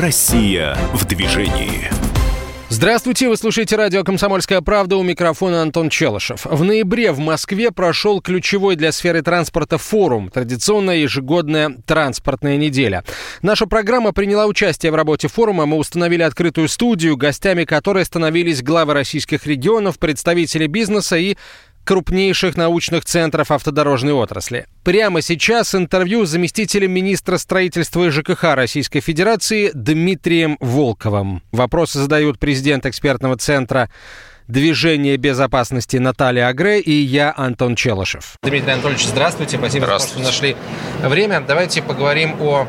Россия в движении. Здравствуйте, вы слушаете радио «Комсомольская правда» у микрофона Антон Челышев. В ноябре в Москве прошел ключевой для сферы транспорта форум, традиционная ежегодная транспортная неделя. Наша программа приняла участие в работе форума, мы установили открытую студию, гостями которой становились главы российских регионов, представители бизнеса и крупнейших научных центров автодорожной отрасли. Прямо сейчас интервью с заместителем министра строительства и ЖКХ Российской Федерации Дмитрием Волковым. Вопросы задают президент экспертного центра движения безопасности Наталья Агре и я, Антон Челышев. Дмитрий Анатольевич, здравствуйте. Спасибо, здравствуйте. что нашли время. Давайте поговорим о о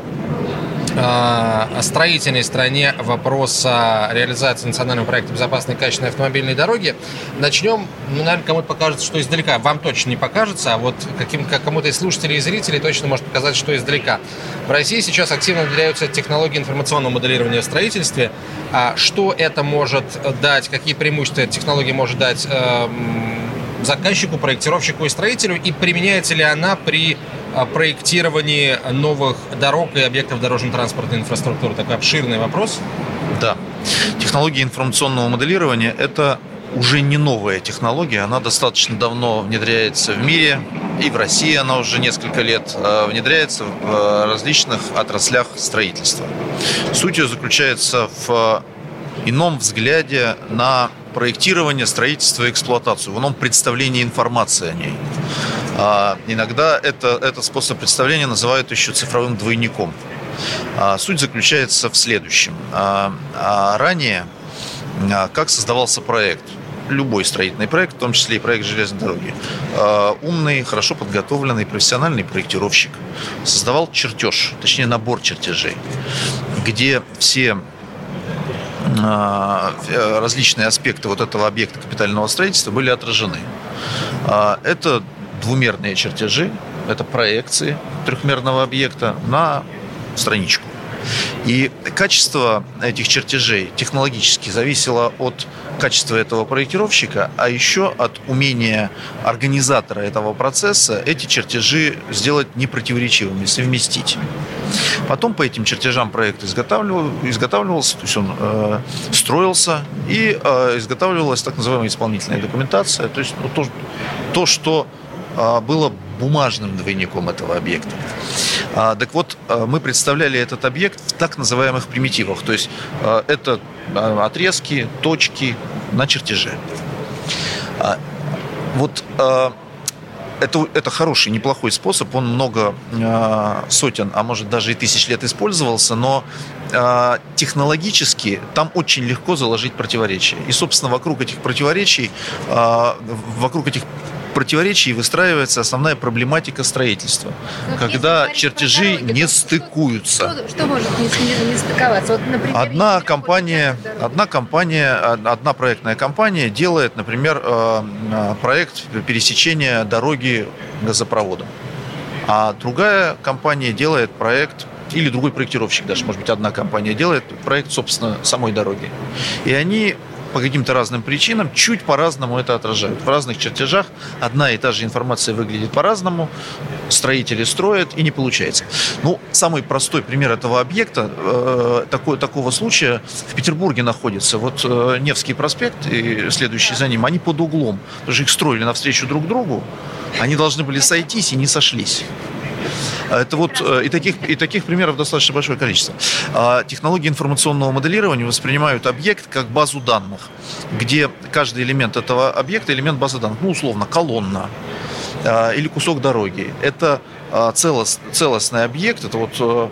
строительной стороне вопроса реализации национального проекта безопасной и качественной автомобильной дороги. Начнем, ну, наверное, кому-то покажется, что издалека. Вам точно не покажется, а вот каким, кому-то из слушателей и зрителей точно может показать, что издалека. В России сейчас активно внедряются технологии информационного моделирования в строительстве. А что это может дать, какие преимущества эта технология может дать э, заказчику, проектировщику и строителю, и применяется ли она при проектировании новых дорог и объектов дорожно-транспортной инфраструктуры? Такой обширный вопрос. Да. Технология информационного моделирования – это уже не новая технология, она достаточно давно внедряется в мире, и в России она уже несколько лет э, внедряется в э, различных отраслях строительства. Суть ее заключается в ином взгляде на проектирование, строительство и эксплуатацию, в ином представлении информации о ней. А иногда это, этот способ представления называют еще цифровым двойником. А суть заключается в следующем. А, а ранее а, как создавался проект? Любой строительный проект, в том числе и проект железной дороги. А, умный, хорошо подготовленный, профессиональный проектировщик создавал чертеж, точнее набор чертежей, где все различные аспекты вот этого объекта капитального строительства были отражены. А, это двумерные чертежи, это проекции трехмерного объекта на страничку. И качество этих чертежей технологически зависело от качества этого проектировщика, а еще от умения организатора этого процесса эти чертежи сделать непротиворечивыми, совместить. Потом по этим чертежам проект изготавливал, изготавливался, то есть он э, строился и э, изготавливалась так называемая исполнительная документация, то есть ну, то, то, что э, было бумажным двойником этого объекта. А, так вот, э, мы представляли этот объект в так называемых примитивах, то есть э, это отрезки, точки на чертеже. А, вот это, это хороший, неплохой способ. Он много э, сотен, а может даже и тысяч лет использовался, но э, технологически там очень легко заложить противоречия. И, собственно, вокруг этих противоречий, э, вокруг этих противоречий выстраивается основная проблематика строительства, Но когда чертежи дороги, не стыкуются. Что, что может не, не, не стыковаться? Вот, например, одна компания, одна компания, одна проектная компания делает, например, э, э, проект пересечения дороги газопроводом, а другая компания делает проект или другой проектировщик даже, может быть, одна компания делает проект, собственно, самой дороги. И они по каким-то разным причинам чуть по-разному это отражают. В разных чертежах одна и та же информация выглядит по-разному, строители строят и не получается. Ну, самый простой пример этого объекта, э, такой, такого случая в Петербурге находится. Вот э, Невский проспект и следующий за ним, они под углом, потому что их строили навстречу друг другу, они должны были сойтись и не сошлись. А это вот э, и таких, и таких примеров достаточно большое количество. А технологии информационного моделирования воспринимают объект как базу данных, где каждый элемент этого объекта элемент базы данных, ну, условно, колонна а, или кусок дороги. Это целост, целостный объект, это вот э,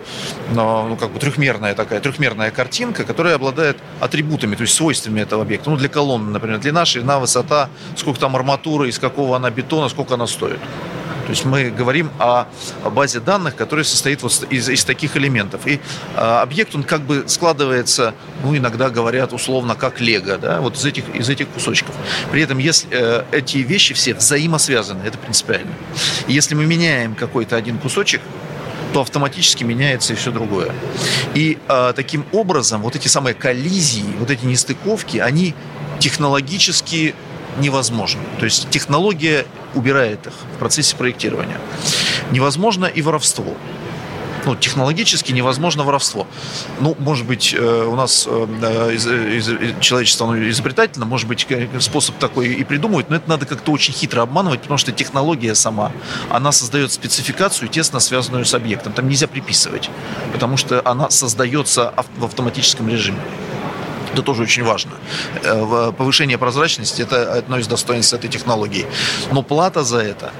ну, как бы трехмерная такая, трехмерная картинка, которая обладает атрибутами, то есть свойствами этого объекта. Ну, для колонны, например, длина, ширина, высота, сколько там арматуры, из какого она бетона, сколько она стоит. То есть мы говорим о базе данных, которая состоит вот из, из таких элементов. И э, объект, он как бы складывается, ну, иногда говорят условно, как лего, да, вот из этих, из этих кусочков. При этом, если э, эти вещи все взаимосвязаны, это принципиально. И если мы меняем какой-то один кусочек, то автоматически меняется и все другое. И э, таким образом вот эти самые коллизии, вот эти нестыковки, они технологически невозможно. То есть технология убирает их в процессе проектирования. Невозможно и воровство. ну, технологически невозможно воровство. Ну, может быть, э, у нас э, из, человечество оно изобретательно, может быть, способ такой и придумывать, но это надо как-то очень хитро обманывать, потому что технология сама, она создает спецификацию, тесно связанную с объектом. Там нельзя приписывать, потому что она создается в автоматическом режиме. Это тоже очень важно. Э, повышение прозрачности – это одно из достоинств этой технологии. Но плата за это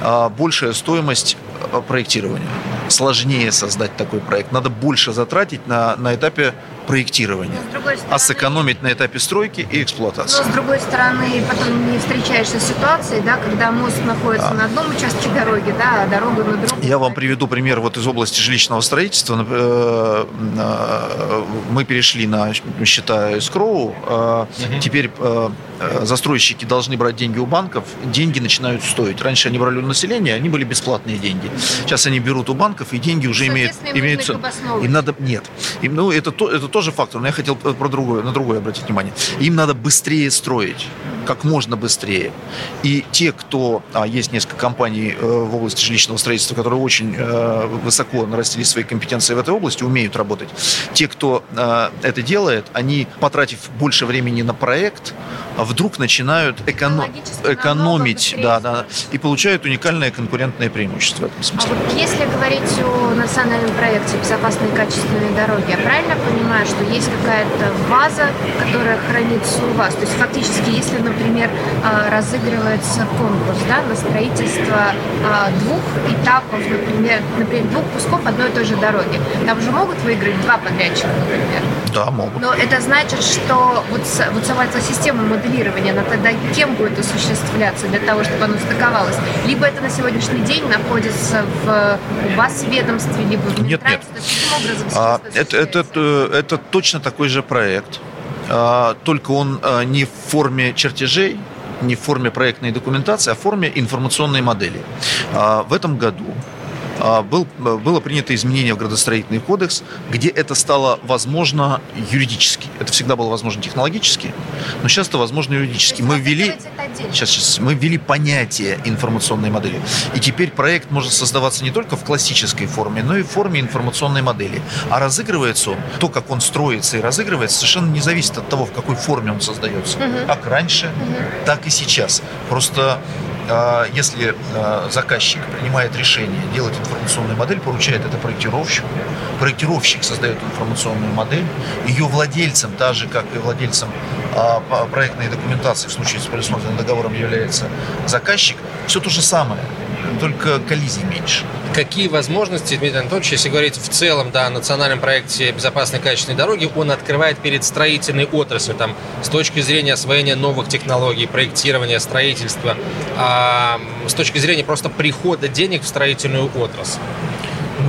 а, – большая стоимость э, проектирования. Сложнее создать такой проект. Надо больше затратить на, на этапе проектирования, стороны, а сэкономить на этапе стройки и эксплуатации. Но с другой стороны, потом не встречаешься с ситуацией, да, когда мост находится а. на одном участке дороги, да, а дорога на другом. Я вам приведу пример вот из области жилищного строительства. Э, э, мы перешли на счета эскроу. Угу. Теперь застройщики должны брать деньги у банков, деньги начинают стоить. Раньше они брали у населения, они были бесплатные деньги. Сейчас они берут у банков, и деньги уже имеют... имеют им надо... Нет. Им, ну, это, это тоже фактор, но я хотел про другое, на другое обратить внимание. Им надо быстрее строить как можно быстрее. И те, кто... А, есть несколько компаний э, в области жилищного строительства, которые очень э, высоко нарастили свои компетенции в этой области, умеют работать. Те, кто э, это делает, они, потратив больше времени на проект, вдруг начинают эконом... экономить да, да, и получают уникальное конкурентное преимущество в этом смысле. А вот если говорить о национальном проекте «Безопасные и качественные дороги», я правильно понимаю, что есть какая-то база, которая хранится у вас? То есть фактически, если, например, например, а, разыгрывается конкурс да, на строительство а, двух этапов, например, например, двух кусков одной и той же дороги. Там же могут выиграть два подрядчика, например. Да, могут. Но это значит, что вот, вот сама эта система моделирования, она тогда кем будет осуществляться для того, чтобы оно стыковалось? Либо это на сегодняшний день находится в, у вас в ведомстве, либо в Нет, нет. а, это, это, это, это точно такой же проект. А, только он а, не в форме чертежей, не в форме проектной документации, а в форме информационной модели. А, в этом году был, было принято изменение в градостроительный кодекс, где это стало возможно юридически. Это всегда было возможно технологически, но сейчас это возможно юридически. Мы ввели, сейчас, сейчас, мы ввели понятие информационной модели. И теперь проект может создаваться не только в классической форме, но и в форме информационной модели. А разыгрывается он, то, как он строится и разыгрывается, совершенно не зависит от того, в какой форме он создается. Угу. Как раньше, угу. так и сейчас. Просто а, если а, заказчик принимает решение делать информационную модель, поручает это проектировщику, проектировщик создает информационную модель, ее владельцем, так же как и владельцем а, проектной документации в случае с предусмотренным договором является заказчик, все то же самое только коллизий меньше. Какие возможности, Дмитрий Анатольевич, если говорить в целом да, о национальном проекте безопасной качественной дороги, он открывает перед строительной отраслью, там, с точки зрения освоения новых технологий, проектирования, строительства, а, с точки зрения просто прихода денег в строительную отрасль?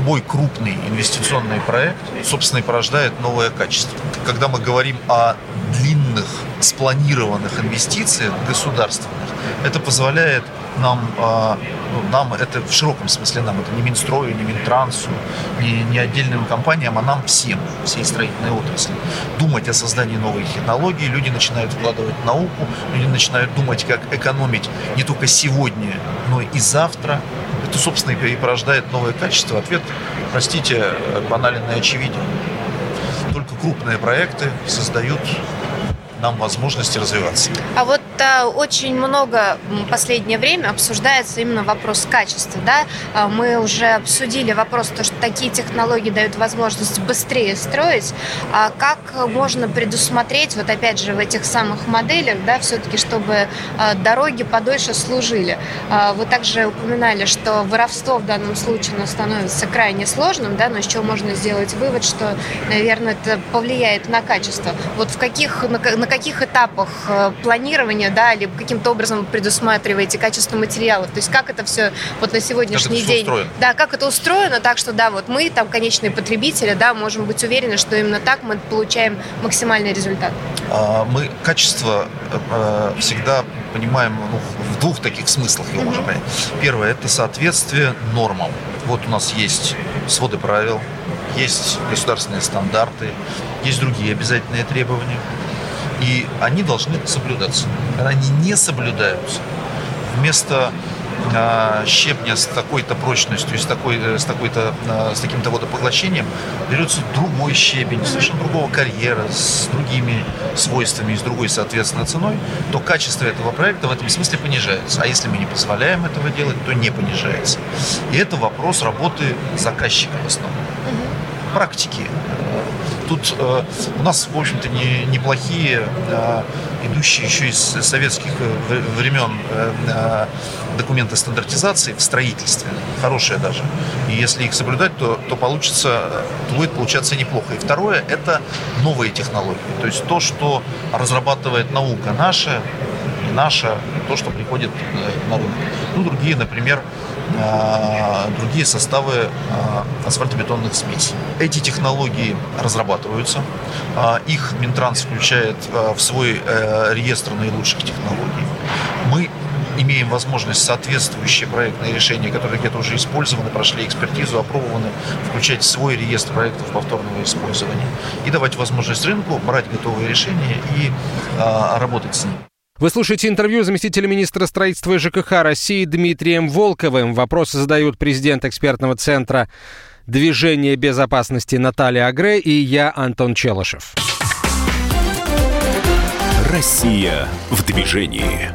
любой крупный инвестиционный проект, собственно, и порождает новое качество. Когда мы говорим о длинных, спланированных инвестициях государственных, это позволяет нам, а, ну, нам это в широком смысле нам, это не Минстрою, не Минтрансу, не, не отдельным компаниям, а нам всем, всей строительной отрасли. Думать о создании новой технологии, люди начинают вкладывать науку, люди начинают думать, как экономить не только сегодня, но и завтра. Это, собственно, и порождает новое качество. Ответ, простите, банален и очевиден. Только крупные проекты создают нам возможности развиваться. А вот а, очень много в последнее время обсуждается именно вопрос качества. Да? А, мы уже обсудили вопрос, то, что такие технологии дают возможность быстрее строить. А как можно предусмотреть, вот опять же, в этих самых моделях, да, все-таки, чтобы а, дороги подольше служили? А, вы также упоминали, что воровство в данном случае оно становится крайне сложным, да, но с чего можно сделать вывод, что, наверное, это повлияет на качество. Вот в каких, на, на на каких этапах э, планирования, да, либо каким-то образом предусматриваете качество материалов? То есть как это все вот на сегодняшний день? Устроено? Да, как это устроено, так что, да, вот мы, там, конечные потребители, да, можем быть уверены, что именно так мы получаем максимальный результат. А, мы качество э, всегда понимаем ну, в двух таких смыслах его mm-hmm. понять. Первое – это соответствие нормам. Вот у нас есть своды правил, есть государственные стандарты, есть другие обязательные требования и они должны соблюдаться. Когда они не соблюдаются, вместо а, щебня с такой-то прочностью, с, такой, с, такой-то, а, с таким-то водопоглощением, берется другой щебень, совершенно другого карьера, с другими свойствами, с другой, соответственно, ценой, то качество этого проекта в этом смысле понижается. А если мы не позволяем этого делать, то не понижается. И это вопрос работы заказчика в основном. Практики Тут э, у нас, в общем-то, не, неплохие, э, идущие еще из советских э, времен э, э, документы стандартизации в строительстве, хорошие даже. И если их соблюдать, то, то получится, будет получаться неплохо. И второе – это новые технологии. То есть то, что разрабатывает наука наша, наша, то, что приходит э, на рынок. Ну, другие, например, а, другие составы а, асфальтобетонных смесей. Эти технологии разрабатываются. Их Минтранс включает в свой э, реестр наилучших технологий. Мы имеем возможность соответствующие проектные решения, которые где-то уже использованы, прошли экспертизу, опробованы, включать в свой реестр проектов повторного использования и давать возможность рынку брать готовые решения и а, работать с ними. Вы слушаете интервью заместителя министра строительства и ЖКХ России Дмитрием Волковым. Вопросы задают президент экспертного центра движения безопасности Наталья Агре и я, Антон Челышев. Россия в движении.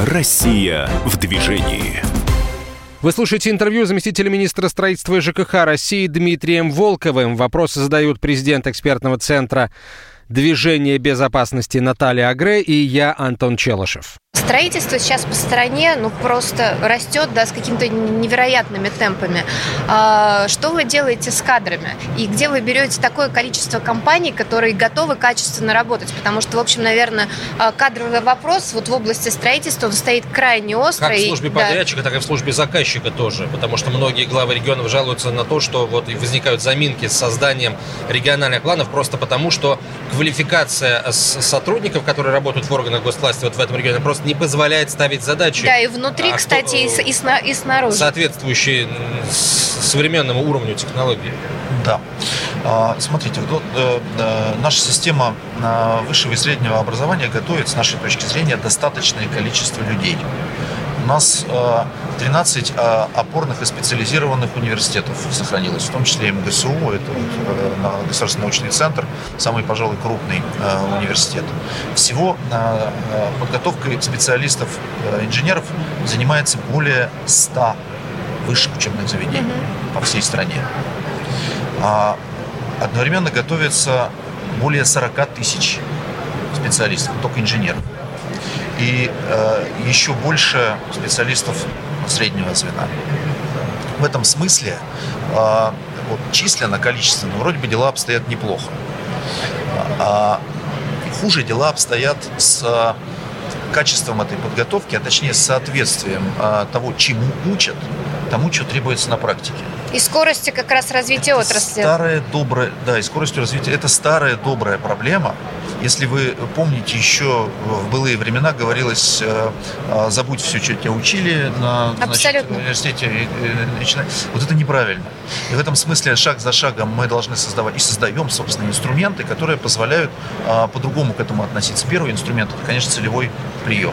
Россия в движении. Вы слушаете интервью заместителя министра строительства и ЖКХ России Дмитрием Волковым. Вопросы задают президент экспертного центра движения безопасности Наталья Агре и я, Антон Челышев. Строительство сейчас по стране ну, просто растет да, с какими-то невероятными темпами. А, что вы делаете с кадрами? И где вы берете такое количество компаний, которые готовы качественно работать? Потому что, в общем, наверное, а, кадровый вопрос вот в области строительства он стоит крайне острый. Как в службе подрядчика, да. так и в службе заказчика тоже. Потому что многие главы регионов жалуются на то, что вот возникают заминки с созданием региональных планов просто потому, что квалификация сотрудников, которые работают в органах госвласти вот в этом регионе, просто не позволяет ставить задачи. Да, и внутри, а кстати, кто, и, сна, и снаружи. Соответствующие современному уровню технологий. Да. А, смотрите, э, э, наша система э, высшего и среднего образования готовит, с нашей точки зрения, достаточное количество людей. У нас 13 опорных и специализированных университетов сохранилось, в том числе и МГСУ, это вот Государственный научный центр, самый, пожалуй, крупный университет. Всего подготовкой специалистов, инженеров занимается более 100 высших учебных заведений по всей стране. А одновременно готовится более 40 тысяч специалистов, только инженеров. И э, еще больше специалистов среднего звена. В этом смысле э, вот, численно, количественно, вроде бы дела обстоят неплохо. А хуже дела обстоят с качеством этой подготовки, а точнее с соответствием э, того, чему учат, тому, что требуется на практике. И скорости как раз развития это отрасли. Старая добрая, да, и скоростью развития. Это старая добрая проблема. Если вы помните, еще в былые времена говорилось, э, а, забудь все, что тебя учили на значит, университете. Вот это неправильно. И в этом смысле шаг за шагом мы должны создавать и создаем, собственно, инструменты, которые позволяют а, по-другому к этому относиться. Первый инструмент – это, конечно, целевой прием.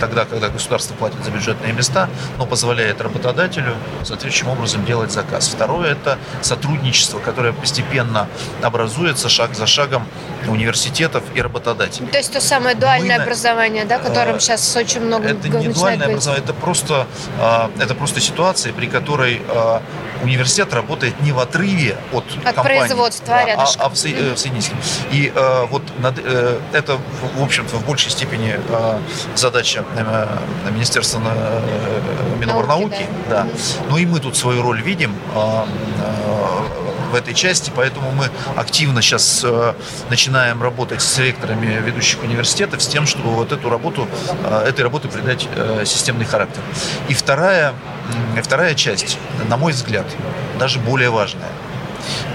Тогда, когда государство платит за бюджетные места, но позволяет работодателю соответствующим образом делать заказ. Второе – это сотрудничество, которое постепенно образуется шаг за шагом университетов и работодателей. То есть то самое дуальное Мы, образование, да, которым э, сейчас очень много Это не дуальное образование, это просто, э, это просто ситуация, при которой э, университет работает не в отрыве от, от компании, производства да, а, а в, со, э, в соединительном. И э, вот над, э, это, в общем-то, в большей степени э, задача Министерства э, Миноборнауки. Науки, да. Но и мы тут свою роль видим. Э, э, в этой части, поэтому мы активно сейчас э, начинаем работать с ректорами ведущих университетов с тем, чтобы вот эту работу, э, этой работе придать системный характер. И вторая, вторая часть, на мой взгляд, даже более важная –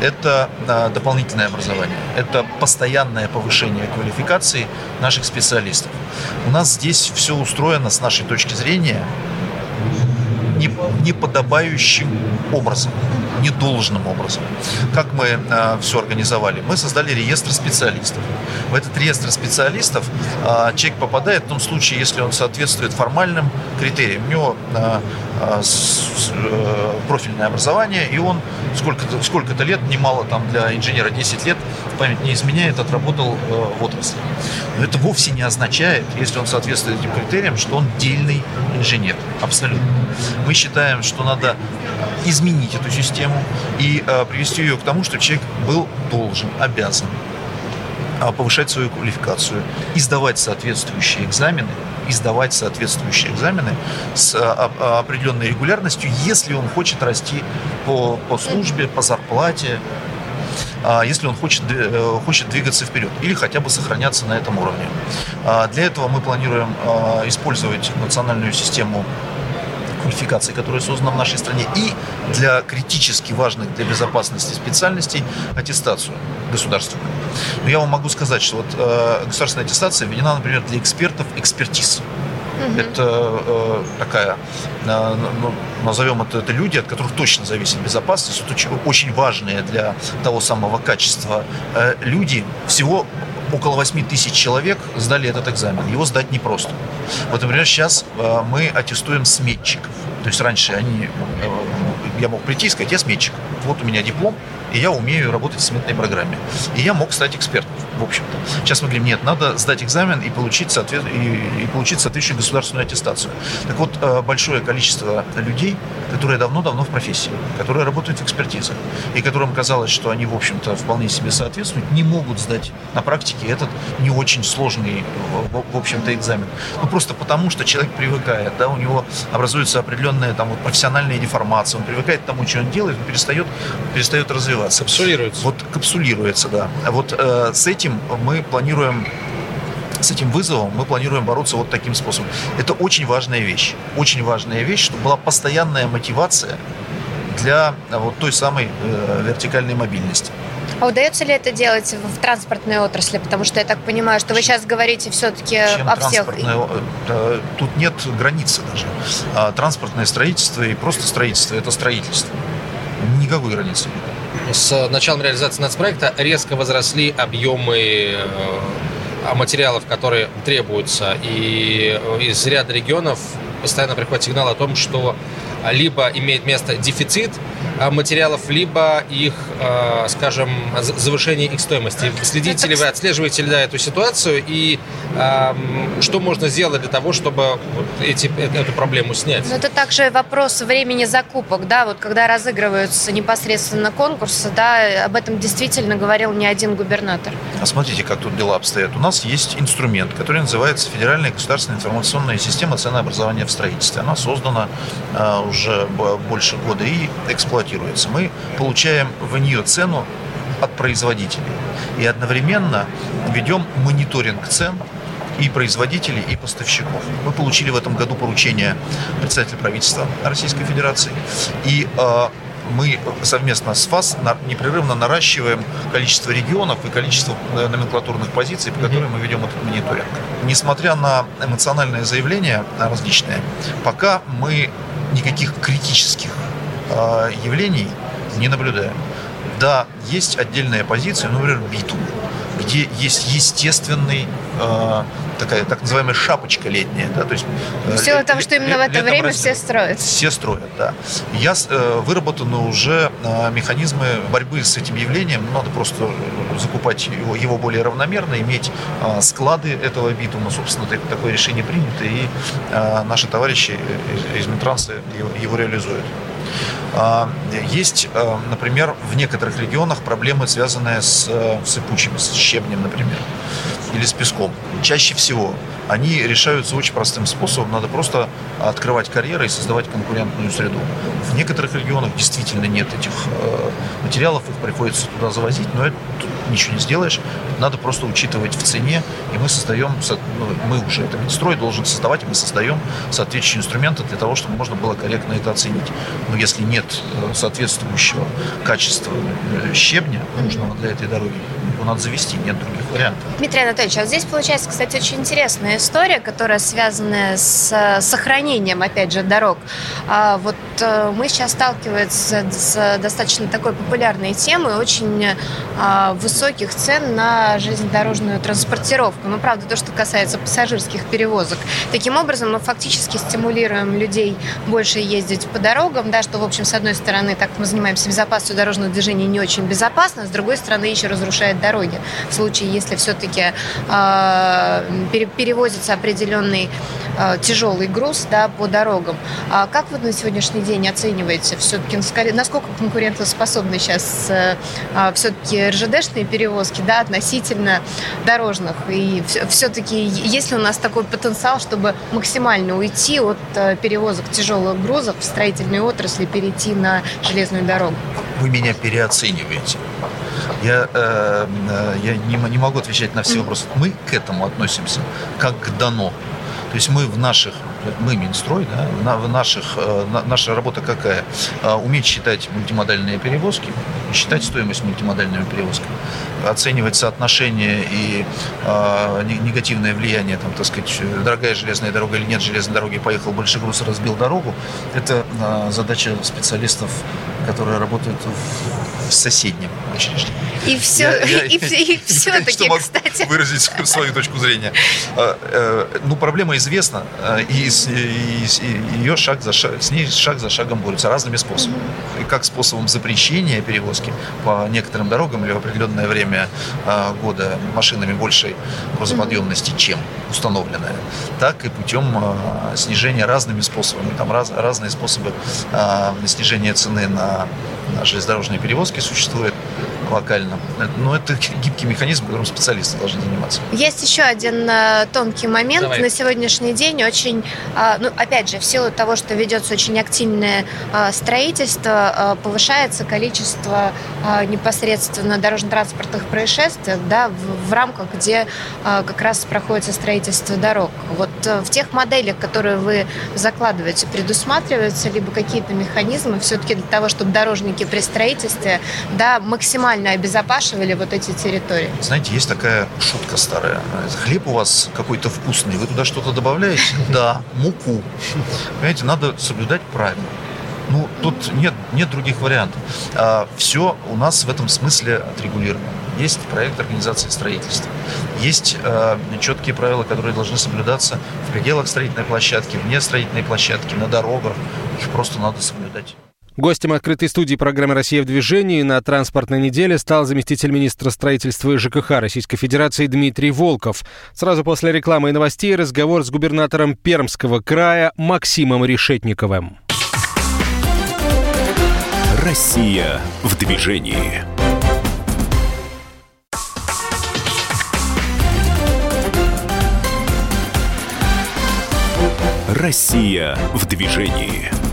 это дополнительное образование, это постоянное повышение квалификации наших специалистов. У нас здесь все устроено с нашей точки зрения не, неподобающим образом, недолжным образом. Как мы э, все организовали? Мы создали реестр специалистов. В этот реестр специалистов э, человек попадает в том случае, если он соответствует формальным критериям. У него э, с, э, профильное образование, и он сколько-то сколько лет, немало там для инженера 10 лет, память не изменяет, отработал э, в отрасли. Но это вовсе не означает, если он соответствует этим критериям, что он дельный инженер. Абсолютно. Мы считаем, что надо изменить эту систему и э, привести ее к тому, что человек был должен, обязан повышать свою квалификацию, и сдавать соответствующие экзамены, и сдавать соответствующие экзамены с а, определенной регулярностью, если он хочет расти по, по службе, по зарплате, а, если он хочет, э, хочет двигаться вперед или хотя бы сохраняться на этом уровне. А, для этого мы планируем а, использовать национальную систему квалификации, которая создана в нашей стране, и для критически важных для безопасности специальностей аттестацию государственную. Но я вам могу сказать, что вот э, государственная аттестация введена, например, для экспертов экспертиз. Угу. Это э, такая, э, ну, назовем это, это люди, от которых точно зависит безопасность. Это очень, очень важные для того самого качества э, люди. Всего около 8 тысяч человек сдали этот экзамен. Его сдать непросто. Вот, например, сейчас э, мы аттестуем сметчиков. То есть раньше они, э, я мог прийти и сказать, я сметчик. Вот у меня диплом, и я умею работать в сметной программе. И я мог стать экспертом, в общем-то. Сейчас мы говорим, нет, надо сдать экзамен и получить, соответ... и, и получить соответствующую государственную аттестацию. Так вот, э, большое количество людей, которые давно-давно в профессии, которые работают в экспертизах, и которым казалось, что они, в общем-то, вполне себе соответствуют, не могут сдать на практике этот не очень сложный, в общем-то, экзамен. Ну, просто потому, что человек привыкает, да, у него образуется определенная там, вот, профессиональная деформация, он привыкает к тому, что он делает, он перестает, перестает развиваться развиваться. Капсулируется. Вот капсулируется, да. Вот э, с этим мы планируем с этим вызовом мы планируем бороться вот таким способом. Это очень важная вещь. Очень важная вещь, чтобы была постоянная мотивация для э, вот той самой э, вертикальной мобильности. А удается ли это делать в транспортной отрасли? Потому что я так понимаю, что вы сейчас говорите все-таки о всех. Э, тут нет границы даже. А транспортное строительство и просто строительство – это строительство. Никакой границы нет с началом реализации нацпроекта резко возросли объемы э, материалов, которые требуются. И из ряда регионов постоянно приходит сигнал о том, что либо имеет место дефицит а, материалов, либо их, скажем, завышение их стоимости. Следите ли вы, отслеживаете ли да, эту ситуацию и что можно сделать для того, чтобы эти, э, эту проблему снять? Ну, это также вопрос времени закупок, да, вот когда разыгрываются непосредственно конкурсы, да, об этом действительно говорил не один губернатор. А смотрите, как тут дела обстоят. У нас есть инструмент, который называется Федеральная государственная информационная система ценообразования в строительстве. Она создана а, уже больше года и эксплуатируется. Мы получаем в нее цену от производителей и одновременно ведем мониторинг цен и производителей, и поставщиков. Мы получили в этом году поручение председателя правительства Российской Федерации. И э, мы совместно с ФАС непрерывно наращиваем количество регионов и количество э, номенклатурных позиций, по которым мы ведем этот мониторинг. Несмотря на эмоциональные заявления различные, пока мы никаких критических э, явлений не наблюдаем. Да, есть отдельная позиция, например, битум, где есть естественный э, такая так называемая шапочка летняя, да, то есть. Э, в силу того, что именно в это время все строят. Все строят, да. Я э, выработаны уже э, механизмы борьбы с этим явлением. Надо просто закупать его, его более равномерно, иметь э, склады этого битума. Собственно, так, такое решение принято, и э, наши товарищи из Минтранса его, его реализуют. А, есть, э, например, в некоторых регионах проблемы, связанные с э, сыпучим, с щебнем, например, или с песком. Чаще всего они решаются очень простым способом. Надо просто открывать карьеры и создавать конкурентную среду. В некоторых регионах действительно нет этих э, материалов, их приходится туда завозить, но это ничего не сделаешь. Надо просто учитывать в цене, и мы создаем, ну, мы уже это Минстрой должен создавать, и мы создаем соответствующие инструменты для того, чтобы можно было корректно это оценить. Но если нет э, соответствующего качества э, щебня, нужного для этой дороги, его надо завести, нет других варианты. Дмитрий Анатольевич, а здесь получается, кстати, очень интересная история, которая связана с сохранением, опять же, дорог. А вот э, мы сейчас сталкиваемся с достаточно такой популярной темой очень а, высоких цен на железнодорожную транспортировку. Ну, правда, то, что касается пассажирских перевозок. Таким образом, мы фактически стимулируем людей больше ездить по дорогам, да, что, в общем, с одной стороны, так мы занимаемся безопасностью дорожного движения не очень безопасно, с другой стороны, еще разрушает дороги. В случае, если все-таки а, перевозится определенный э, тяжелый груз да, по дорогам. А как вы на сегодняшний день оцениваете все-таки, насколько конкурентоспособны сейчас э, э, все-таки РЖДшные перевозки да, относительно дорожных? И все-таки есть ли у нас такой потенциал, чтобы максимально уйти от э, перевозок тяжелых грузов в строительной отрасли, перейти на железную дорогу? Вы меня переоцениваете. Я, э, э, я не, не могу отвечать на все вопросы. Мы к этому относимся как к дано. То есть мы в наших, мы Минстрой, да, в наших, э, наша работа какая? Э, уметь считать мультимодальные перевозки, считать стоимость мультимодальными перевозками, оценивать соотношение и э, негативное влияние, там, так сказать, дорогая железная дорога или нет железной дороги, поехал больше груз, разбил дорогу. Это задача специалистов, которые работают в соседнем учреждении. И все, я, я, и, и, и все-таки, кстати. выразить свою точку зрения. Ну, проблема известна, и, и, и ее шаг за шаг, с ней шаг за шагом борются разными способами. И как способом запрещения перевозки по некоторым дорогам или в определенное время года машинами большей грузоподъемности, чем установленная, так и путем снижения разными способами. Там раз, разные способы снижения цены на, на железнодорожные перевозки существуют локально. Но это гибкий механизм, которым специалисты должны заниматься. Есть еще один э, тонкий момент. Давай. На сегодняшний день очень, э, ну, опять же, в силу того, что ведется очень активное э, строительство, повышается количество непосредственно дорожно-транспортных происшествий да, в, в рамках, где как раз проходится строительство дорог. Вот в тех моделях, которые вы закладываете, предусматриваются либо какие-то механизмы все-таки для того, чтобы дорожники при строительстве да, максимально максимально обезопашивали вот эти территории? Знаете, есть такая шутка старая. Хлеб у вас какой-то вкусный, вы туда что-то добавляете? Да, муку. Понимаете, надо соблюдать правила. Ну, тут нет, нет других вариантов. А, все у нас в этом смысле отрегулировано. Есть проект организации строительства. Есть э, четкие правила, которые должны соблюдаться в пределах строительной площадки, вне строительной площадки, на дорогах. Их просто надо соблюдать. Гостем открытой студии программы «Россия в движении» на транспортной неделе стал заместитель министра строительства и ЖКХ Российской Федерации Дмитрий Волков. Сразу после рекламы и новостей разговор с губернатором Пермского края Максимом Решетниковым. Россия в движении. Россия в движении.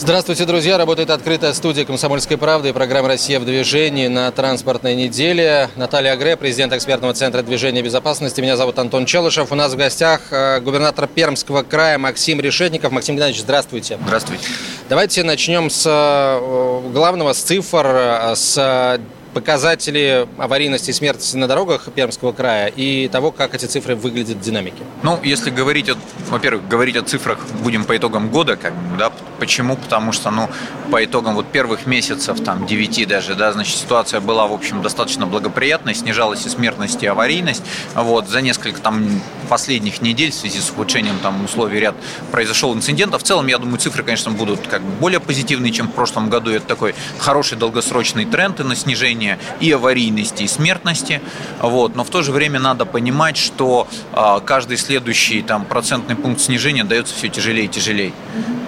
Здравствуйте, друзья! Работает открытая студия «Комсомольской правды» и программа «Россия в движении» на транспортной неделе. Наталья Агре, президент экспертного центра движения безопасности. Меня зовут Антон Челышев. У нас в гостях э, губернатор Пермского края Максим Решетников. Максим Геннадьевич, здравствуйте. Здравствуйте. Давайте начнем с э, главного, с цифр, э, с показатели аварийности и смертности на дорогах Пермского края и того, как эти цифры выглядят в динамике? Ну, если говорить, о, во-первых, говорить о цифрах будем по итогам года, как да, почему? Потому что, ну, по итогам вот первых месяцев, там, 9 даже, да, значит, ситуация была, в общем, достаточно благоприятной, снижалась и смертность, и аварийность, вот, за несколько, там, последних недель в связи с ухудшением, там, условий ряд произошел инцидент, а в целом, я думаю, цифры, конечно, будут как бы более позитивные, чем в прошлом году, это такой хороший долгосрочный тренд и на снижение снижение и аварийности, и смертности. Вот. Но в то же время надо понимать, что а, каждый следующий там, процентный пункт снижения дается все тяжелее и тяжелее.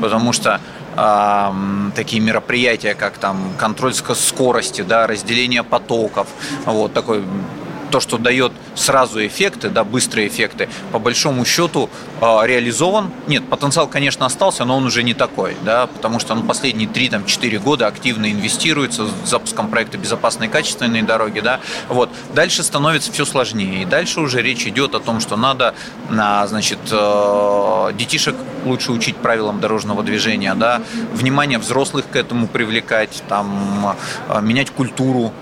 Потому что э, такие мероприятия, как там контроль скорости, да, разделение потоков, вот такой то, что дает сразу эффекты, да, быстрые эффекты, по большому счету э, реализован. Нет, потенциал, конечно, остался, но он уже не такой, да, потому что ну, последние 3-4 года активно инвестируется с запуском проекта «Безопасные и качественные дороги», да, вот. Дальше становится все сложнее, и дальше уже речь идет о том, что надо, на, значит, э, детишек лучше учить правилам дорожного движения, да, внимание взрослых к этому привлекать, там, э, менять культуру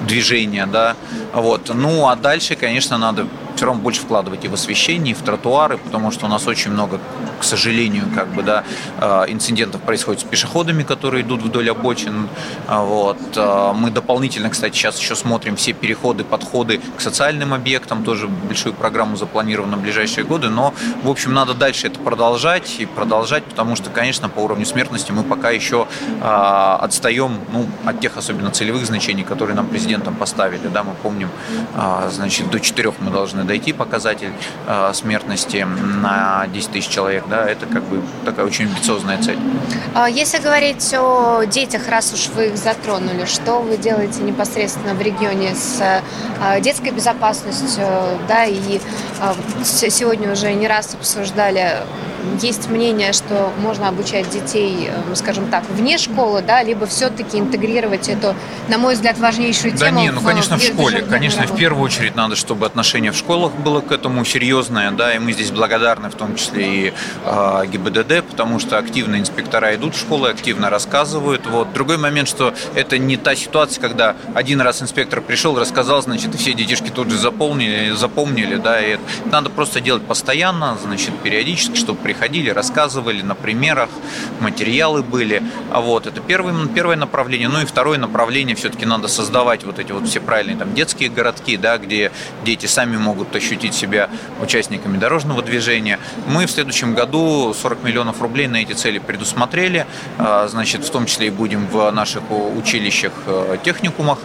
движения, да, вот. Ну, а дальше, конечно, надо все равно больше вкладывать и в освещение, и в тротуары, потому что у нас очень много, к сожалению, как бы, да, э, инцидентов происходит с пешеходами, которые идут вдоль обочин. А вот. Э, мы дополнительно, кстати, сейчас еще смотрим все переходы, подходы к социальным объектам, тоже большую программу запланирована в ближайшие годы, но, в общем, надо дальше это продолжать и продолжать, потому что, конечно, по уровню смертности мы пока еще э, отстаем ну, от тех особенно целевых значений, которые нам президентом поставили. Да, мы помним, значит, до 4 мы должны дойти показатель э, смертности на 10 тысяч человек, да, это как бы такая очень амбициозная цель. А если говорить о детях, раз уж вы их затронули, что вы делаете непосредственно в регионе с э, детской безопасностью, да, и э, сегодня уже не раз обсуждали есть мнение, что можно обучать детей, скажем так, вне школы, да, либо все-таки интегрировать эту, на мой взгляд, важнейшую тему. Да не, ну, конечно, в, в школе. Конечно, в первую очередь надо, чтобы отношение в школах было к этому серьезное, да, и мы здесь благодарны в том числе и э, ГИБДД, потому что активно инспектора идут в школы, активно рассказывают. Вот. Другой момент, что это не та ситуация, когда один раз инспектор пришел, рассказал, значит, и все детишки тут же заполнили, запомнили, да, и это надо просто делать постоянно, значит, периодически, чтобы приходили, рассказывали на примерах, материалы были. А вот, это первое, первое направление. Ну и второе направление, все-таки надо создавать вот эти вот все правильные там детские городки, да, где дети сами могут ощутить себя участниками дорожного движения. Мы в следующем году 40 миллионов рублей на эти цели предусмотрели. А, значит, в том числе и будем в наших училищах, э, техникумах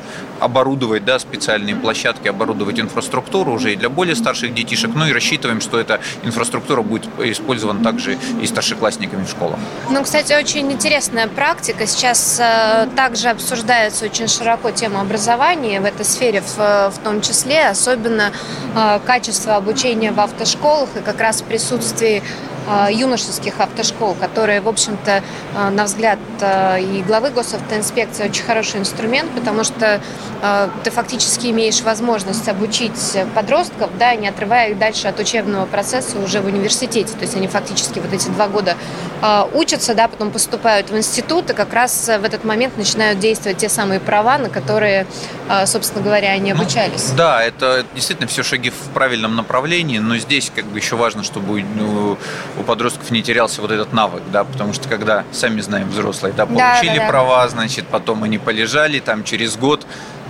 оборудовать да, специальные площадки, оборудовать инфраструктуру уже и для более старших детишек. Ну и рассчитываем, что эта инфраструктура будет использована также и старшеклассниками в школах. Ну, кстати, очень интересная практика. Сейчас э, также обсуждается очень широко тема образования в этой сфере в, в том числе, особенно э, качество обучения в автошколах и как раз Э, юношеских автошкол, которые, в общем-то, э, на взгляд э, и главы госавтоинспекции очень хороший инструмент, потому что ты фактически имеешь возможность обучить подростков, да, не отрывая их дальше от учебного процесса уже в университете. То есть они фактически вот эти два года учатся, да, потом поступают в институт, и как раз в этот момент начинают действовать те самые права, на которые, собственно говоря, они ну, обучались. Ну, да, это действительно все шаги в правильном направлении, но здесь как бы еще важно, чтобы ну, у подростков не терялся вот этот навык, да, потому что когда, сами знаем, взрослые, да, получили да, да, да. права, значит, потом они полежали, там через год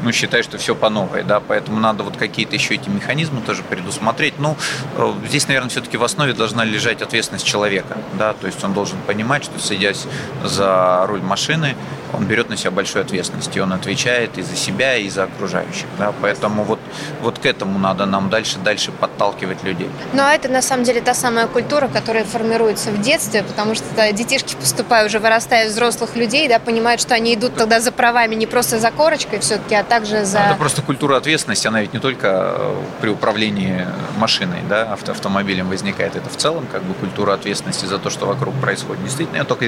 ну, считай, что все по новой, да, поэтому надо вот какие-то еще эти механизмы тоже предусмотреть. Ну, э, здесь, наверное, все-таки в основе должна лежать ответственность человека, да, то есть он должен понимать, что садясь за руль машины, он берет на себя большую ответственность, и он отвечает и за себя, и за окружающих, да, поэтому вот, вот к этому надо нам дальше, дальше подталкивать людей. Ну, а это, на самом деле, та самая культура, которая формируется в детстве, потому что детишки, поступая уже вырастая взрослых людей, да, понимают, что они идут тогда за правами не просто за корочкой все-таки, а также за... Это просто культура ответственности, она ведь не только э, при управлении машиной, да, авто, автомобилем возникает, это в целом как бы культура ответственности за то, что вокруг происходит. Действительно, только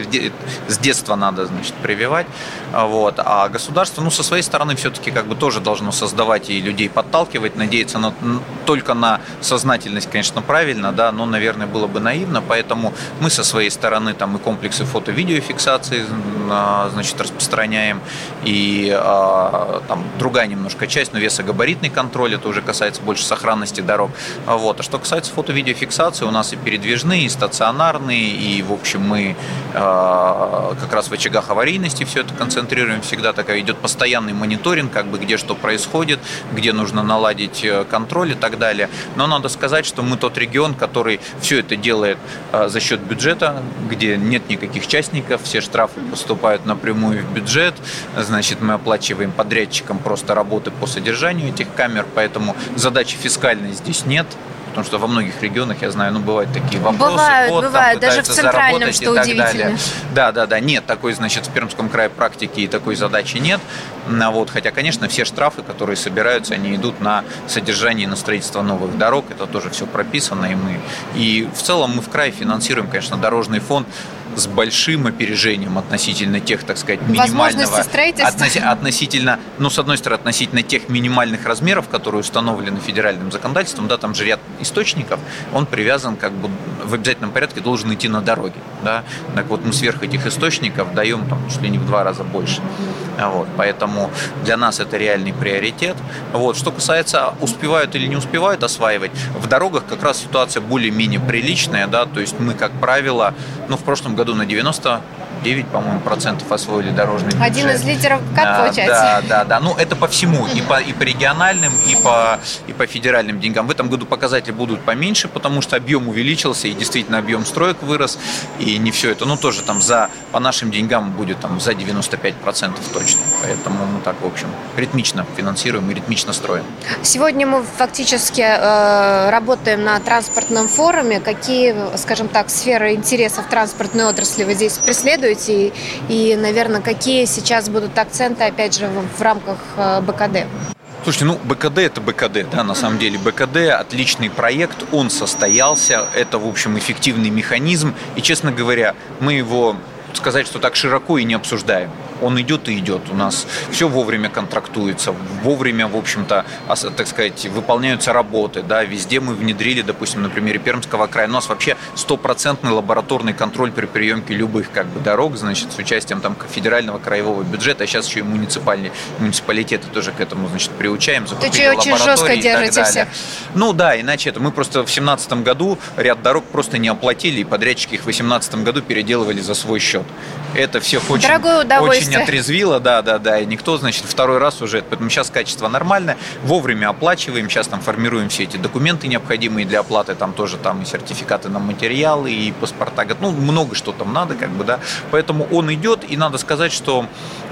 с детства надо, значит, прививать, вот. А государство, ну, со своей стороны все-таки как бы тоже должно создавать и людей подталкивать, надеяться на, только на сознательность, конечно, правильно, да, но, наверное, было бы наивно, поэтому мы со своей стороны там и комплексы фото-видеофиксации, а, значит, распространяем, и а, там другая немножко часть, но весогабаритный контроль, это уже касается больше сохранности дорог. Вот. А что касается фото-видеофиксации, у нас и передвижные, и стационарные, и, в общем, мы э, как раз в очагах аварийности все это концентрируем. Всегда такая идет постоянный мониторинг, как бы где что происходит, где нужно наладить э, контроль и так далее. Но надо сказать, что мы тот регион, который все это делает э, за счет бюджета, где нет никаких частников, все штрафы поступают напрямую в бюджет, значит, мы оплачиваем подрядчикам просто работы по содержанию этих камер, поэтому задачи фискальной здесь нет, потому что во многих регионах, я знаю, ну, бывают такие вопросы. Бывают, вот, бывают, даже в центральном, что удивительно. Далее. Да, да, да, нет такой, значит, в Пермском крае практики и такой задачи нет. А вот, хотя, конечно, все штрафы, которые собираются, они идут на содержание и на строительство новых дорог, это тоже все прописано, и мы, и в целом мы в крае финансируем, конечно, дорожный фонд, с большим опережением относительно тех, так сказать, минимального... Относи, относительно, ну, с одной стороны, относительно тех минимальных размеров, которые установлены федеральным законодательством, да, там же ряд источников, он привязан как бы в обязательном порядке должен идти на дороге, да. Так вот мы сверх этих источников даем там чуть ли не в два раза больше. Вот, поэтому для нас это реальный приоритет. Вот, что касается успевают или не успевают осваивать, в дорогах как раз ситуация более-менее приличная, да, то есть мы, как правило, ну, в прошлом году на 90 9, по-моему, процентов освоили дорожный бюджет. Один из лидеров как получается? Да, да, да. Ну, это по всему, и по, и по региональным, и по, и по федеральным деньгам. В этом году показатели будут поменьше, потому что объем увеличился, и действительно объем строек вырос, и не все это, ну, тоже там за, по нашим деньгам будет там за 95% точно. Поэтому мы так, в общем, ритмично финансируем и ритмично строим. Сегодня мы фактически э, работаем на транспортном форуме. Какие, скажем так, сферы интересов транспортной отрасли вы здесь преследуете? планируете и, наверное, какие сейчас будут акценты, опять же, в, в рамках э, БКД? Слушайте, ну БКД это БКД, да, на самом деле. БКД отличный проект, он состоялся, это, в общем, эффективный механизм. И, честно говоря, мы его сказать, что так широко и не обсуждаем он идет и идет. У нас все вовремя контрактуется, вовремя, в общем-то, так сказать, выполняются работы. Да, везде мы внедрили, допустим, на примере Пермского края. У нас вообще стопроцентный лабораторный контроль при приемке любых как бы, дорог, значит, с участием там федерального краевого бюджета, а сейчас еще и муниципальные муниципалитеты тоже к этому, значит, приучаем. То что очень жестко держите всех. Ну да, иначе это мы просто в 2017 году ряд дорог просто не оплатили, и подрядчики их в 2018 году переделывали за свой счет. Это всех очень, очень отрезвило, да, да, да, и никто, значит, второй раз уже, поэтому сейчас качество нормальное, вовремя оплачиваем, сейчас там формируем все эти документы необходимые для оплаты, там тоже там и сертификаты на материалы, и паспорта, ну, много что там надо, как бы, да, поэтому он идет, и надо сказать, что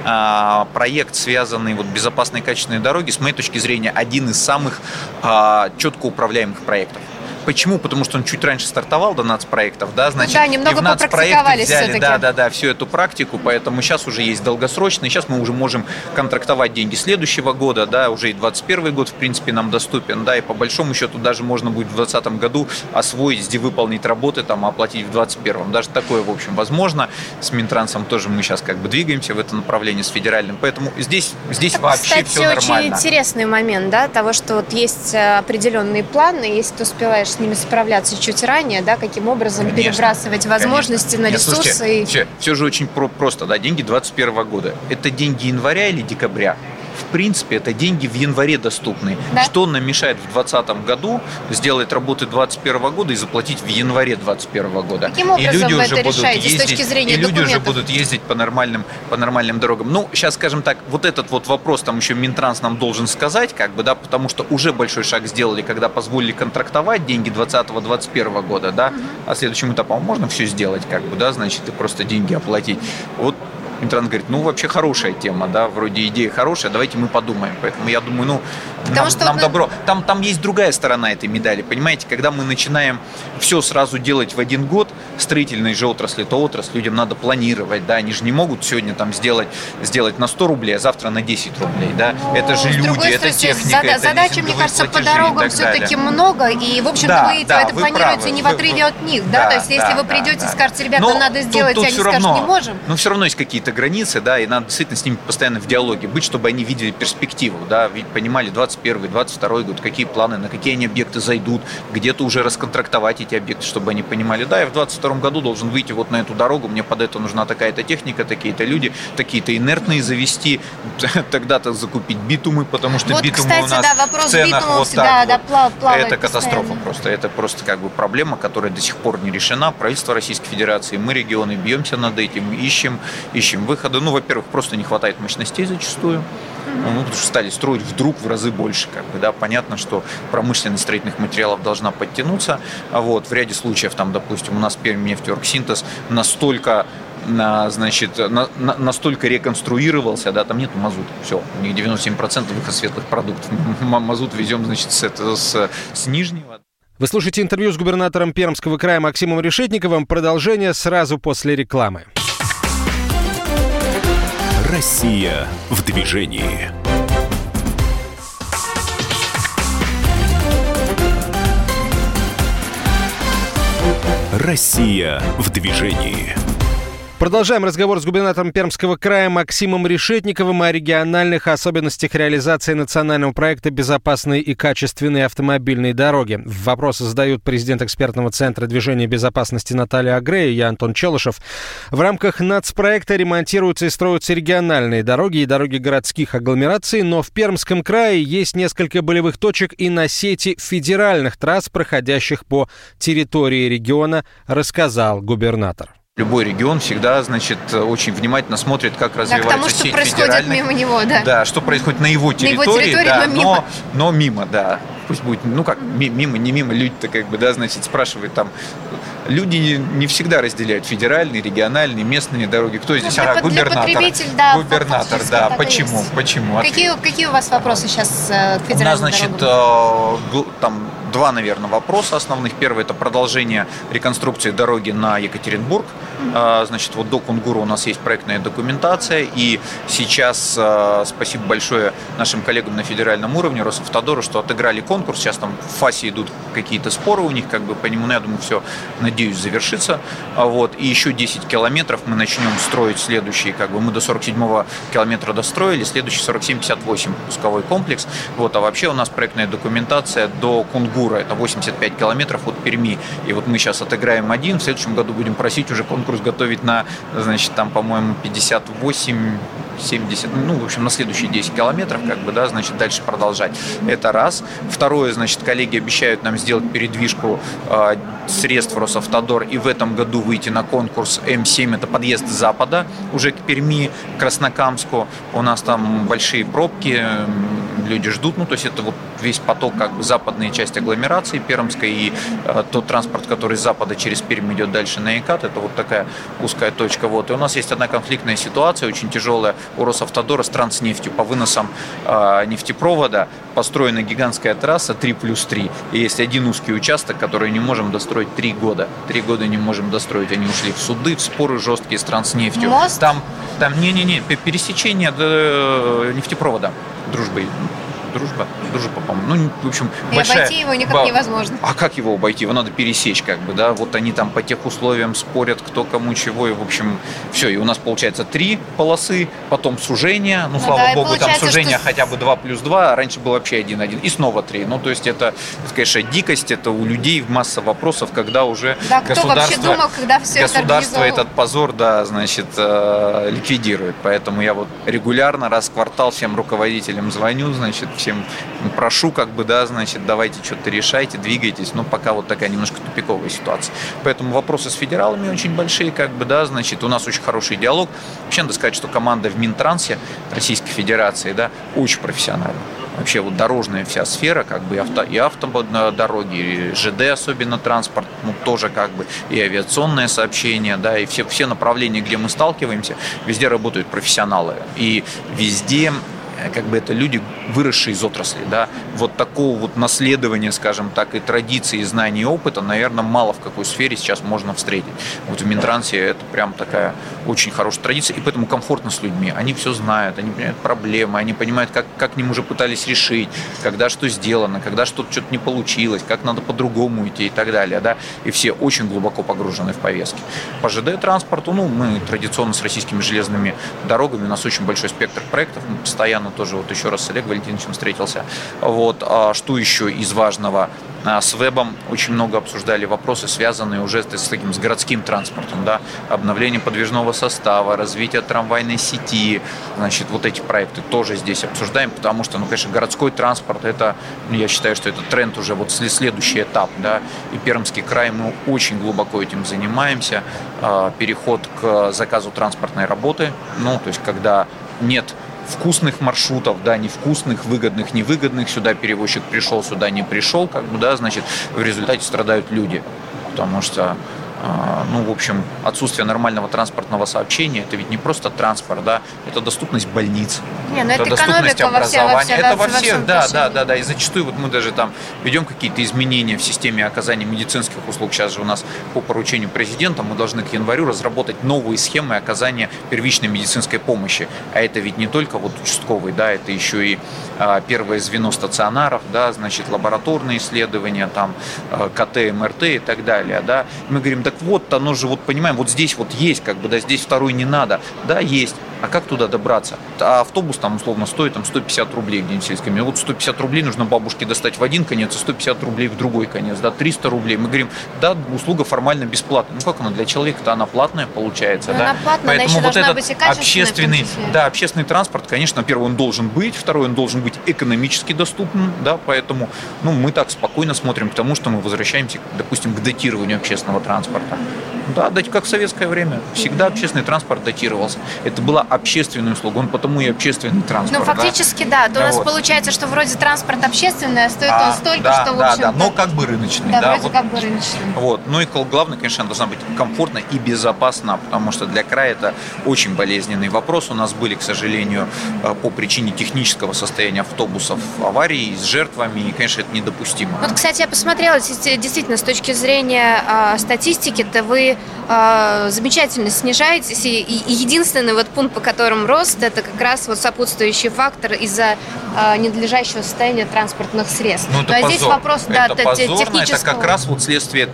а, проект, связанный вот безопасной качественной дороги, с моей точки зрения, один из самых а, четко управляемых проектов. Почему? Потому что он чуть раньше стартовал до нацпроектов, да, значит, да, немного и в нацпроекты взяли, да, да, да, всю эту практику, поэтому сейчас уже есть долгосрочный, сейчас мы уже можем контрактовать деньги следующего года, да, уже и 21 год, в принципе, нам доступен, да, и по большому счету даже можно будет в 2020 году освоить, где выполнить работы, там, оплатить в 2021, даже такое, в общем, возможно, с Минтрансом тоже мы сейчас как бы двигаемся в это направление с федеральным, поэтому здесь, здесь так, вообще кстати, все нормально. очень интересный момент, да, того, что вот есть э, определенные планы, если ты успеваешь с ними справляться чуть ранее, да, каким образом конечно, перебрасывать возможности конечно. на ресурсы. Нет, слушайте, и... все, все же очень про- просто, да, деньги 2021 года. Это деньги января или декабря? В принципе, это деньги в январе доступны. Да? Что нам мешает в 2020 году сделать работы 2021 года и заплатить в январе 2021 года? Каким образом и люди вы уже это будут решаете ездить, с точки зрения И документов? люди уже будут ездить по нормальным, по нормальным дорогам. Ну, сейчас, скажем так, вот этот вот вопрос там еще Минтранс нам должен сказать, как бы, да, потому что уже большой шаг сделали, когда позволили контрактовать деньги 2020-2021 года, да, угу. а следующим этапом можно все сделать, как бы, да, значит, и просто деньги оплатить. Вот Минтранс говорит, ну, вообще хорошая тема, да, вроде идея хорошая, давайте мы подумаем. Поэтому я думаю, ну, Потому нам, что нам вот... добро. Там, там есть другая сторона этой медали, понимаете, когда мы начинаем все сразу делать в один год, строительной же отрасли, то отрасль людям надо планировать, да, они же не могут сегодня там сделать, сделать на 100 рублей, а завтра на 10 рублей, да, ну, это же люди, это техника, зада- это Задачи, мне кажется, по дорогам все-таки много, и, в общем-то, да, вы да, это вы планируете правы. не в отрыве от них, да, да то есть да, если вы придете да, и скажете, ребята, Но надо сделать, они скажут, не можем. Но все равно есть какие-то границы, да, и надо действительно с ними постоянно в диалоге быть, чтобы они видели перспективу, да, понимали 21 22 год, какие планы, на какие они объекты зайдут, где-то уже расконтрактовать эти объекты, чтобы они понимали, да, я в 22 году должен выйти вот на эту дорогу, мне под это нужна такая-то техника, такие-то люди, такие-то инертные завести, тогда-то закупить битумы, потому что вот, битумы кстати, у нас да, вопрос в ценах битумов, вот так да, вот. Да, плав, это катастрофа постоянно. просто, это просто как бы проблема, которая до сих пор не решена. Правительство Российской Федерации, мы регионы бьемся над этим, ищем, ищем выходы. Ну, во-первых, просто не хватает мощностей зачастую. Ну, потому что стали строить вдруг в разы больше. Как бы, да, понятно, что промышленность строительных материалов должна подтянуться. А вот в ряде случаев, там, допустим, у нас Пермь нефтеоргсинтез настолько на, значит, на, на, настолько реконструировался, да, там нет мазута, все, у них 97% выход светлых продуктов. Мазут везем, значит, с, это, с, с нижнего. Вы слушаете интервью с губернатором Пермского края Максимом Решетниковым. Продолжение сразу после рекламы. Россия в движении. Россия в движении. Продолжаем разговор с губернатором Пермского края Максимом Решетниковым о региональных особенностях реализации национального проекта «Безопасные и качественные автомобильные дороги». Вопросы задают президент экспертного центра движения безопасности Наталья Агрея и Антон Челышев. В рамках нацпроекта ремонтируются и строятся региональные дороги и дороги городских агломераций, но в Пермском крае есть несколько болевых точек и на сети федеральных трасс, проходящих по территории региона, рассказал губернатор. Любой регион всегда, значит, очень внимательно смотрит, как развивается да, к тому, что происходит мимо него, да. Да, что происходит на его территории, на его территории да, но, мимо. Но, но мимо, да. Пусть будет, ну как, мимо, не мимо, люди-то как бы, да, значит, спрашивают там, люди не всегда разделяют федеральные, региональные, местные дороги. Кто здесь? Ну, ага, губернатор. Да, губернатор, да. Почему? Есть. Почему? Какие, какие у вас вопросы сейчас э, к федеральным У нас, значит, дорогам? Э, там два, наверное, вопроса основных. Первый – это продолжение реконструкции дороги на Екатеринбург. А, значит, вот до Кунгура у нас есть проектная документация, и сейчас а, спасибо большое нашим коллегам на федеральном уровне, Росавтодору, что отыграли конкурс. Сейчас там в ФАСе идут какие-то споры у них, как бы по нему, ну, я думаю, все, надеюсь, завершится. А вот. И еще 10 километров мы начнем строить следующие, как бы мы до 47 километра достроили, следующий 47-58 пусковой комплекс. Вот. А вообще у нас проектная документация до Кунгура Тура, это 85 километров от Перми. И вот мы сейчас отыграем один, в следующем году будем просить уже конкурс готовить на, значит, там, по-моему, 58 70, ну, в общем, на следующие 10 километров, как бы, да, значит, дальше продолжать. Это раз. Второе, значит, коллеги обещают нам сделать передвижку э, средств Росавтодор и в этом году выйти на конкурс М7, это подъезд запада, уже к Перми, к Краснокамску. У нас там большие пробки, люди ждут, ну, то есть это вот весь поток, как бы, западная часть агломерации Пермской и э, тот транспорт, который с запада через Пермь идет дальше на Икат, это вот такая узкая точка. Вот. И у нас есть одна конфликтная ситуация, очень тяжелая у Росавтодора с транснефтью по выносам э, нефтепровода. Построена гигантская трасса 3 плюс 3. И есть один узкий участок, который не можем достроить 3 года. Три года не можем достроить. Они ушли в суды, в споры жесткие с транснефтью. Мост? Там, там не-не-не, пересечение э, нефтепровода дружбой дружба, дружба, по-моему. Ну, в общем, и большая... обойти его никак ба... невозможно. А как его обойти? Его надо пересечь, как бы, да. Вот они там по тех условиям спорят, кто кому чего. И, в общем, все. И у нас получается три полосы, потом сужение. Ну, ну слава да, богу, там сужение что... хотя бы 2 плюс 2, а раньше был вообще один-один. И снова три. Ну, то есть это, это, конечно, дикость, это у людей масса вопросов, когда уже да, государство, думал, когда все государство это этот позор, да, значит, э, ликвидирует. Поэтому я вот регулярно раз в квартал всем руководителям звоню, значит, всем прошу, как бы, да, значит, давайте что-то решайте, двигайтесь, но пока вот такая немножко тупиковая ситуация. Поэтому вопросы с федералами очень большие, как бы, да, значит, у нас очень хороший диалог. Вообще надо сказать, что команда в Минтрансе Российской Федерации, да, очень профессиональна вообще вот дорожная вся сфера, как бы и, авто, и автодороги, и ЖД особенно транспорт, ну тоже как бы и авиационное сообщение, да, и все, все направления, где мы сталкиваемся, везде работают профессионалы. И везде Э, как бы это люди, выросшие из отрасли, да, вот такого вот наследования, скажем так, и традиций, и знаний, и опыта, наверное, мало в какой сфере сейчас можно встретить. Вот в Минтрансе это прям такая очень хорошая традиция, и поэтому комфортно с людьми. Они все знают, они понимают проблемы, они понимают, как, как ним уже пытались решить, когда что сделано, когда что-то что-то не получилось, как надо по-другому идти и так далее, да, и все очень глубоко погружены в повестки. По ЖД-транспорту, ну, мы традиционно с российскими железными дорогами, у нас очень большой спектр проектов, мы постоянно тоже вот еще раз с Олегом Валентиновичем встретился. Вот. А что еще из важного? А, с вебом очень много обсуждали вопросы, связанные уже с таким с городским транспортом, да, обновление подвижного состава, развитие трамвайной сети, значит, вот эти проекты тоже здесь обсуждаем, потому что, ну, конечно, городской транспорт, это, ну, я считаю, что это тренд уже вот следующий этап, да, и Пермский край мы очень глубоко этим занимаемся, а, переход к заказу транспортной работы, ну, то есть, когда нет вкусных маршрутов, да, невкусных, выгодных, невыгодных. Сюда перевозчик пришел, сюда не пришел, как бы, да, значит, в результате страдают люди. Потому что ну, в общем, отсутствие нормального транспортного сообщения, это ведь не просто транспорт, да, это доступность больниц, не, ну это, это доступность образования, во все, во все, это во, во всех, да, да, да, да, и зачастую вот мы даже там ведем какие-то изменения в системе оказания медицинских услуг, сейчас же у нас по поручению президента мы должны к январю разработать новые схемы оказания первичной медицинской помощи, а это ведь не только вот участковый, да, это еще и а, первое звено стационаров, да, значит, лабораторные исследования, там, а, КТ, МРТ и так далее, да, мы говорим, да вот, оно же, вот понимаем, вот здесь вот есть, как бы, да, здесь второй не надо. Да, есть. А как туда добраться? А автобус там условно стоит там 150 рублей где-нибудь в сельском. Вот 150 рублей нужно бабушке достать в один конец, и 150 рублей в другой конец, да, 300 рублей. Мы говорим, да, услуга формально бесплатная. Ну как она для человека-то она платная получается, Но да? Она платная, Поэтому вот этот быть и общественный, да, общественный транспорт, конечно, первый он должен быть, второй он должен быть экономически доступным, да, поэтому, ну, мы так спокойно смотрим к тому, что мы возвращаемся, допустим, к датированию общественного транспорта. Да, как в советское время. Всегда общественный транспорт датировался. Это была общественная услуга, он потому и общественный транспорт. Ну, фактически, да. да. То у нас вот. получается, что вроде транспорт общественный, а стоит а, он столько, да, что, в общем Да, но как бы рыночный. Да, да вроде вот, как бы рыночный. Вот. Ну и главное, конечно, должна быть комфортна и безопасна, потому что для края это очень болезненный вопрос. У нас были, к сожалению, э, по причине технического состояния автобусов аварии с жертвами, и, конечно, это недопустимо. Вот, кстати, я посмотрела, действительно, с точки зрения э, статистики-то вы э, замечательно снижаетесь, и, и единственный вот пункт, по которому рост, это как раз вот сопутствующий фактор из-за ненадлежащего состояния транспортных средств. Ну, это Но позор. здесь вопрос, да, это позорно, технического... это как раз вот следствие,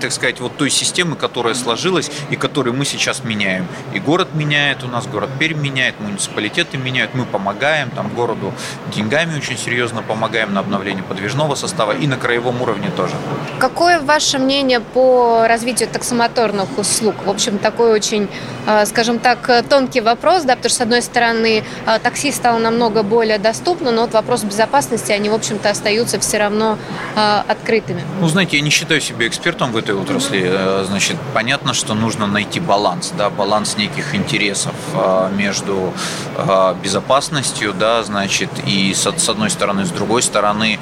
так сказать, вот той системы, которая сложилась и которую мы сейчас меняем. И город меняет у нас, город Пермь меняет, муниципалитеты меняют, мы помогаем там городу деньгами очень серьезно помогаем на обновление подвижного состава и на краевом уровне тоже. Какое ваше мнение по развитию таксомоторных услуг? В общем, такой очень, э, скажем так, тонкий вопрос, да, потому что, с одной стороны, э, такси стало намного более доступно, но вот вопрос безопасности, они, в общем-то, остаются все равно э, открытыми. Ну, знаете, я не считаю себя экспертом в этой отрасли. Значит, понятно, что нужно найти баланс, да, баланс неких интересов между безопасностью, да, значит, и с, с одной стороны, с другой стороны,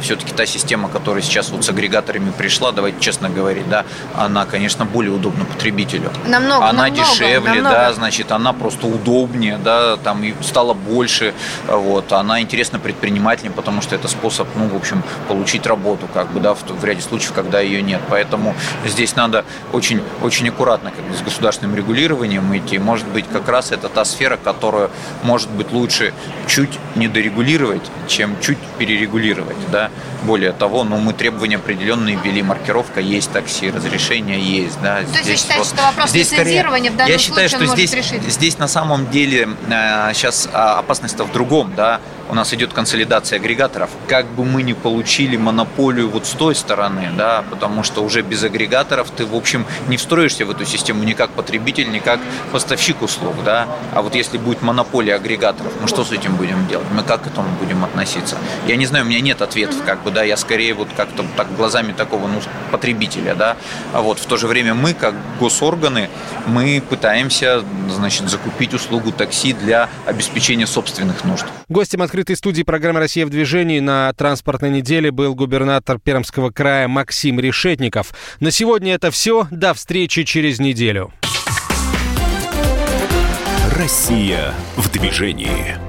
все-таки та система, которая сейчас вот с агрегаторами пришла, давайте честно говорить, да, она, конечно, более удобна потребителю. Намного, Она намного, дешевле, намного. да, значит, она просто удобнее, да, там и стала больше, вот, она интересна предпринимателям, потому что это способ, ну, в общем, получить работу, как бы, да, в, в ряде случаев, когда ее нет. Поэтому здесь надо очень, очень аккуратно как бы, с государственным регулированием идти. Может быть, как раз это та сфера, которую, может быть, лучше чуть не дорегулировать, чем чуть перерегулировать, да. Более того, ну, мы требования определенные ввели, маркировка есть, такси, разрешение есть, да. То есть вы считаете, вот, что вопрос здесь лицензирования скорее, в данном Я считаю, случае что здесь, решить? здесь на самом деле э, сейчас а, опасность-то в другом, да у нас идет консолидация агрегаторов. Как бы мы ни получили монополию вот с той стороны, да, потому что уже без агрегаторов ты, в общем, не встроишься в эту систему ни как потребитель, ни как поставщик услуг, да. А вот если будет монополия агрегаторов, мы что с этим будем делать? Мы как к этому будем относиться? Я не знаю, у меня нет ответов, как бы, да, я скорее вот как-то так глазами такого, ну, потребителя, да. А вот в то же время мы, как госорганы, мы пытаемся, значит, закупить услугу такси для обеспечения собственных нужд. Гостем открытой студии программы «Россия в движении» на транспортной неделе был губернатор Пермского края Максим Решетников. На сегодня это все. До встречи через неделю. Россия в движении.